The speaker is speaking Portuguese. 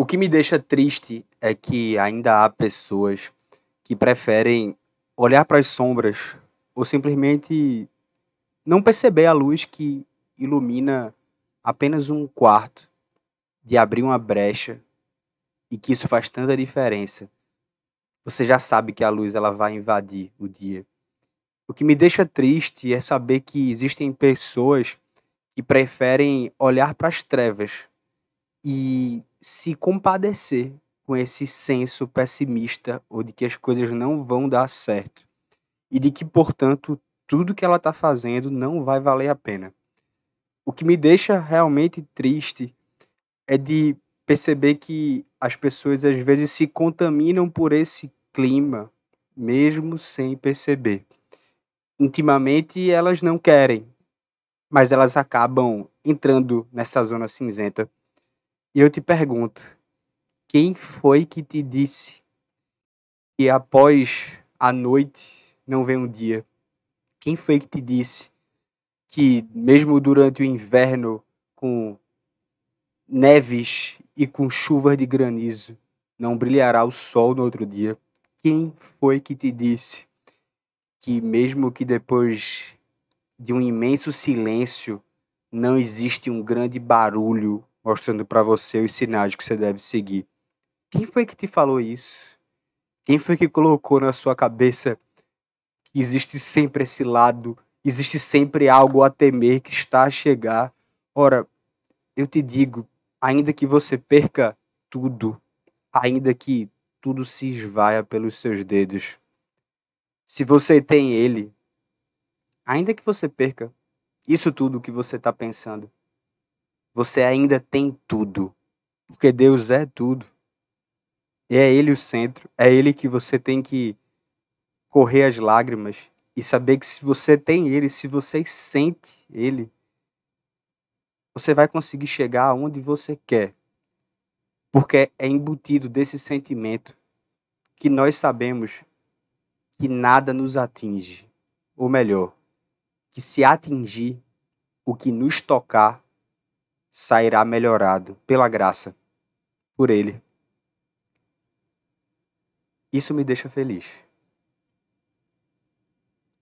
O que me deixa triste é que ainda há pessoas que preferem olhar para as sombras ou simplesmente não perceber a luz que ilumina apenas um quarto, de abrir uma brecha e que isso faz tanta diferença. Você já sabe que a luz ela vai invadir o dia. O que me deixa triste é saber que existem pessoas que preferem olhar para as trevas e se compadecer com esse senso pessimista ou de que as coisas não vão dar certo e de que, portanto, tudo que ela está fazendo não vai valer a pena. O que me deixa realmente triste é de perceber que as pessoas às vezes se contaminam por esse clima, mesmo sem perceber. Intimamente elas não querem, mas elas acabam entrando nessa zona cinzenta e eu te pergunto: quem foi que te disse que após a noite não vem um dia? Quem foi que te disse que, mesmo durante o inverno, com neves e com chuvas de granizo, não brilhará o sol no outro dia? Quem foi que te disse que, mesmo que depois de um imenso silêncio, não existe um grande barulho mostrando para você os sinais que você deve seguir. Quem foi que te falou isso? Quem foi que colocou na sua cabeça que existe sempre esse lado, existe sempre algo a temer que está a chegar? Ora, eu te digo, ainda que você perca tudo, ainda que tudo se esvaia pelos seus dedos, se você tem ele, ainda que você perca isso tudo que você está pensando, você ainda tem tudo. Porque Deus é tudo. E é Ele o centro. É Ele que você tem que correr as lágrimas e saber que se você tem Ele, se você sente Ele, você vai conseguir chegar aonde você quer. Porque é embutido desse sentimento que nós sabemos que nada nos atinge. Ou melhor, que se atingir o que nos tocar, sairá melhorado pela graça, por Ele. Isso me deixa feliz.